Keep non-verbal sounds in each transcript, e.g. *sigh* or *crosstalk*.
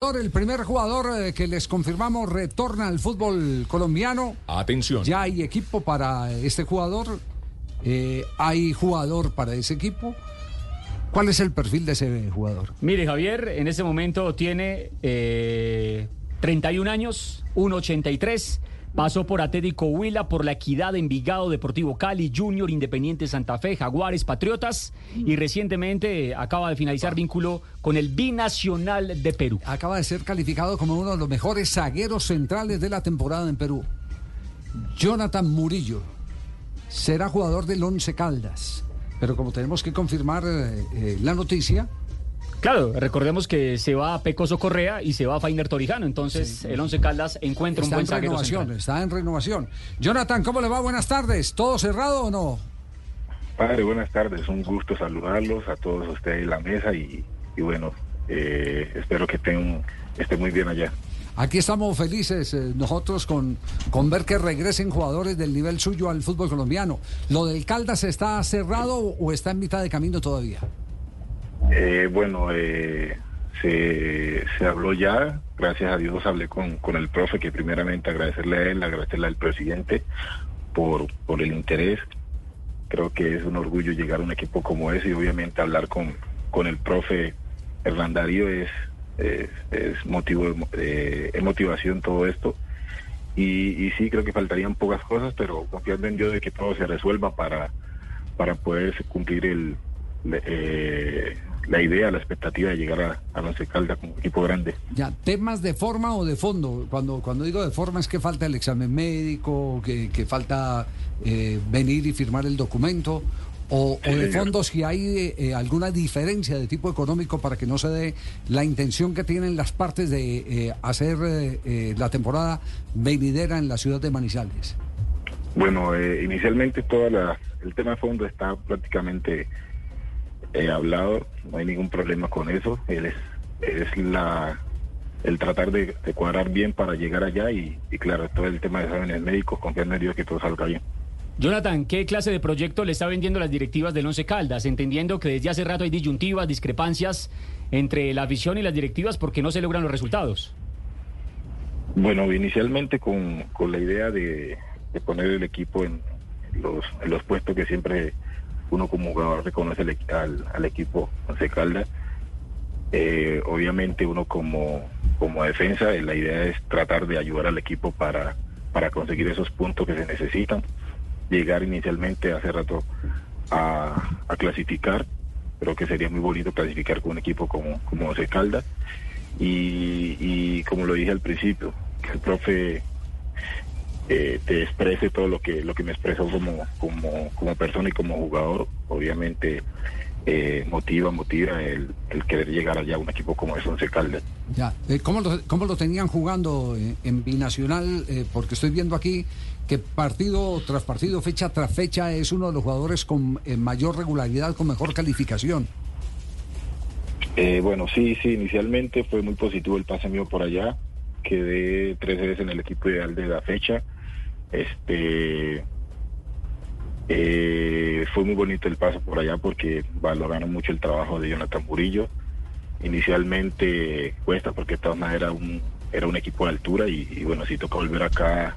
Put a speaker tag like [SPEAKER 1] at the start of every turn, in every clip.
[SPEAKER 1] El primer jugador eh, que les confirmamos retorna al fútbol colombiano.
[SPEAKER 2] Atención.
[SPEAKER 1] Ya hay equipo para este jugador. Eh, hay jugador para ese equipo. ¿Cuál es el perfil de ese jugador?
[SPEAKER 3] Mire, Javier, en este momento tiene eh, 31 años, 1,83. Pasó por Atlético Huila, por La Equidad, Envigado, Deportivo Cali, Junior, Independiente Santa Fe, Jaguares, Patriotas y recientemente acaba de finalizar vínculo con el Binacional de Perú.
[SPEAKER 1] Acaba de ser calificado como uno de los mejores zagueros centrales de la temporada en Perú. Jonathan Murillo será jugador del Once Caldas, pero como tenemos que confirmar eh, eh, la noticia,
[SPEAKER 3] Claro, recordemos que se va a Pecoso Correa y se va a Fainer Torijano, entonces el Once Caldas encuentra un
[SPEAKER 1] está
[SPEAKER 3] buen
[SPEAKER 1] en
[SPEAKER 3] zaguero
[SPEAKER 1] renovación,
[SPEAKER 3] central.
[SPEAKER 1] está en renovación. Jonathan, ¿cómo le va? Buenas tardes. ¿Todo cerrado o no?
[SPEAKER 4] Padre, buenas tardes. Un gusto saludarlos a todos ustedes en la mesa y, y bueno, eh, espero que estén, estén muy bien allá.
[SPEAKER 1] Aquí estamos felices eh, nosotros con, con ver que regresen jugadores del nivel suyo al fútbol colombiano. ¿Lo del Caldas está cerrado o está en mitad de camino todavía?
[SPEAKER 4] Eh, bueno, eh, se, se habló ya, gracias a Dios hablé con, con el profe, que primeramente agradecerle a él, agradecerle al presidente por, por el interés. Creo que es un orgullo llegar a un equipo como ese y obviamente hablar con, con el profe Hernán Darío es, es, motivo de, eh, motivación todo esto. Y, y sí, creo que faltarían pocas cosas, pero confiando en Dios de que todo se resuelva para, para poder cumplir el, eh, la idea, la expectativa de llegar a, a Once Caldas como equipo grande.
[SPEAKER 1] Ya, temas de forma o de fondo. Cuando, cuando digo de forma es que falta el examen médico, que, que falta eh, venir y firmar el documento. O,
[SPEAKER 4] Sí,
[SPEAKER 1] o de fondo si hay eh, alguna diferencia de tipo económico para que no se dé la intención que tienen las partes de eh, hacer eh, eh, la temporada venidera en la ciudad de Manizales.
[SPEAKER 4] Bueno, eh, inicialmente todo el tema de fondo está prácticamente eh, hablado, no hay ningún problema con eso. Él es, es la el tratar de, de cuadrar bien para llegar allá y, y claro, todo el tema de exámenes médicos, confiando en Dios que todo salga bien.
[SPEAKER 3] Jonathan, ¿qué clase de proyecto le está vendiendo las directivas del Once Caldas? Entendiendo que desde hace rato hay disyuntivas, discrepancias entre la afición y las directivas porque no se logran los resultados.
[SPEAKER 4] Bueno, inicialmente con, con la idea de, de poner el equipo en los, en los puestos que siempre uno como jugador reconoce al, al, equipo Once Caldas. Eh, obviamente uno como, como defensa, eh, la idea es tratar de ayudar al equipo para, para conseguir esos puntos que se necesitan. Llegar inicialmente hace rato a, a clasificar. Creo que sería muy bonito clasificar con un equipo como, como Once Caldas. Y, como lo dije al principio, el profe eh, te exprese todo lo que lo que me expresó como, como, como persona y como jugador, obviamente eh, motiva, motiva el, el querer llegar allá a un equipo como es Once Caldas.
[SPEAKER 1] Ya, eh, ¿cómo, lo, cómo lo tenían jugando eh, en Binacional? Eh, porque estoy viendo aquí que partido tras partido, fecha tras fecha, es uno de los jugadores con mayor regularidad, con mejor calificación.
[SPEAKER 4] Bueno, sí, sí, inicialmente fue muy positivo el pase mío por allá. Quedé tres veces en el equipo ideal de la fecha. Este eh, fue muy bonito el paso por allá porque valoraron mucho el trabajo de Jonathan Murillo. Inicialmente cuesta porque maneras era un, era un equipo de altura y, bueno, si toca volver acá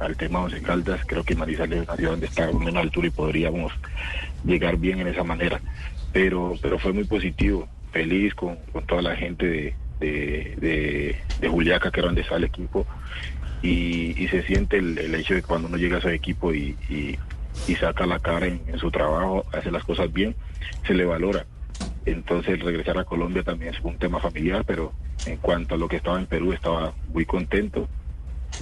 [SPEAKER 4] al tema de Once Caldas, creo que Manizales es una ciudad donde está a una altura y podríamos llegar bien en esa manera. Pero, pero fue muy positivo, feliz con, con toda la gente de, de, Juliaca, que era donde está el equipo, y, se siente el, hecho de cuando uno llega a ese equipo y, y, saca la cara en, su trabajo, hace las cosas bien, se le valora. Entonces regresar a Colombia también es un tema familiar, pero en cuanto a lo que estaba en Perú estaba muy contento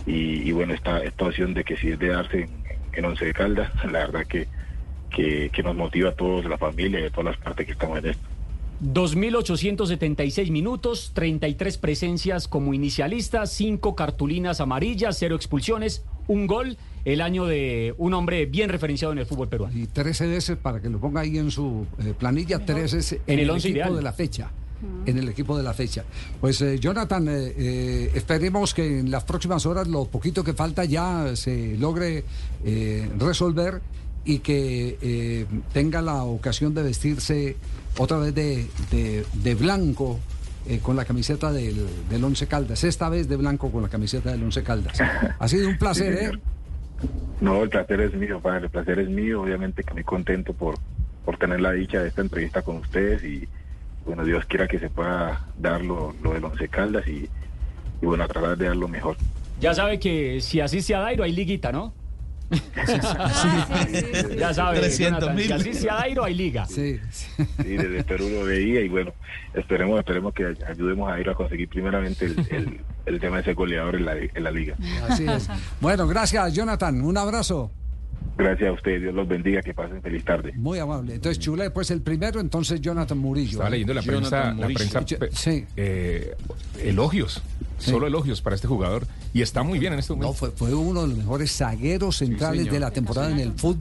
[SPEAKER 4] y, bueno, esta, esta opción de que si es de darse en, en Once de Caldas, *laughs* la verdad que, que, que nos motiva a todos, la familia y a todas las partes que estamos en esto.
[SPEAKER 3] 2.876 minutos, 33 presencias como inicialista, 5 cartulinas amarillas, 0 expulsiones, un gol, el año de un hombre bien referenciado en el fútbol peruano.
[SPEAKER 1] Y 13 veces, para que lo ponga ahí en su eh, planilla, 13 veces en,
[SPEAKER 3] En el
[SPEAKER 1] el,
[SPEAKER 3] once
[SPEAKER 1] equipo
[SPEAKER 3] ideal.
[SPEAKER 1] de la fecha. En el equipo de la fecha. Pues eh, Jonathan, eh, eh, esperemos que en las próximas horas lo poquito que falta ya se logre eh, resolver y que eh, tenga la ocasión de vestirse otra vez de, de- de blanco eh, con la camiseta del, del Once Caldas, esta vez de blanco con la camiseta del Once Caldas. Ha sido un *laughs* placer,
[SPEAKER 4] Sí,
[SPEAKER 1] ¿eh?
[SPEAKER 4] No, el placer es mío, padre, el placer es mío, obviamente que muy contento por, por tener la dicha de esta entrevista con ustedes y bueno, Dios quiera que se pueda dar lo, lo del Once Caldas y, y bueno, a tratar de dar lo mejor.
[SPEAKER 3] Ya sabe que si así sea Dairo, hay liguita, ¿no? *laughs* Ya sabe,
[SPEAKER 2] 300
[SPEAKER 3] Jonathan,
[SPEAKER 2] mil.
[SPEAKER 3] si así sea Dairo, hay liga.
[SPEAKER 1] Sí, sí.
[SPEAKER 4] Sí, desde Perú lo veía y bueno, esperemos, esperemos que ayudemos a ir a conseguir primeramente el, el- el tema de ser goleador en la, en la liga.
[SPEAKER 1] Así es. Bueno, gracias, Jonathan. Un abrazo.
[SPEAKER 4] Gracias a ustedes, Dios los bendiga, que pasen feliz tarde.
[SPEAKER 1] Muy amable. Entonces, Chule, pues el primero, entonces Jonathan Murillo.
[SPEAKER 5] Estaba leyendo la prensa, la prensa
[SPEAKER 1] Yo-
[SPEAKER 5] pe-
[SPEAKER 1] sí.
[SPEAKER 5] eh, elogios,
[SPEAKER 1] Sí.
[SPEAKER 5] solo elogios para este jugador y está muy bien en este momento.
[SPEAKER 1] No, fue, fue uno de los mejores zagueros centrales de la temporada en el fútbol.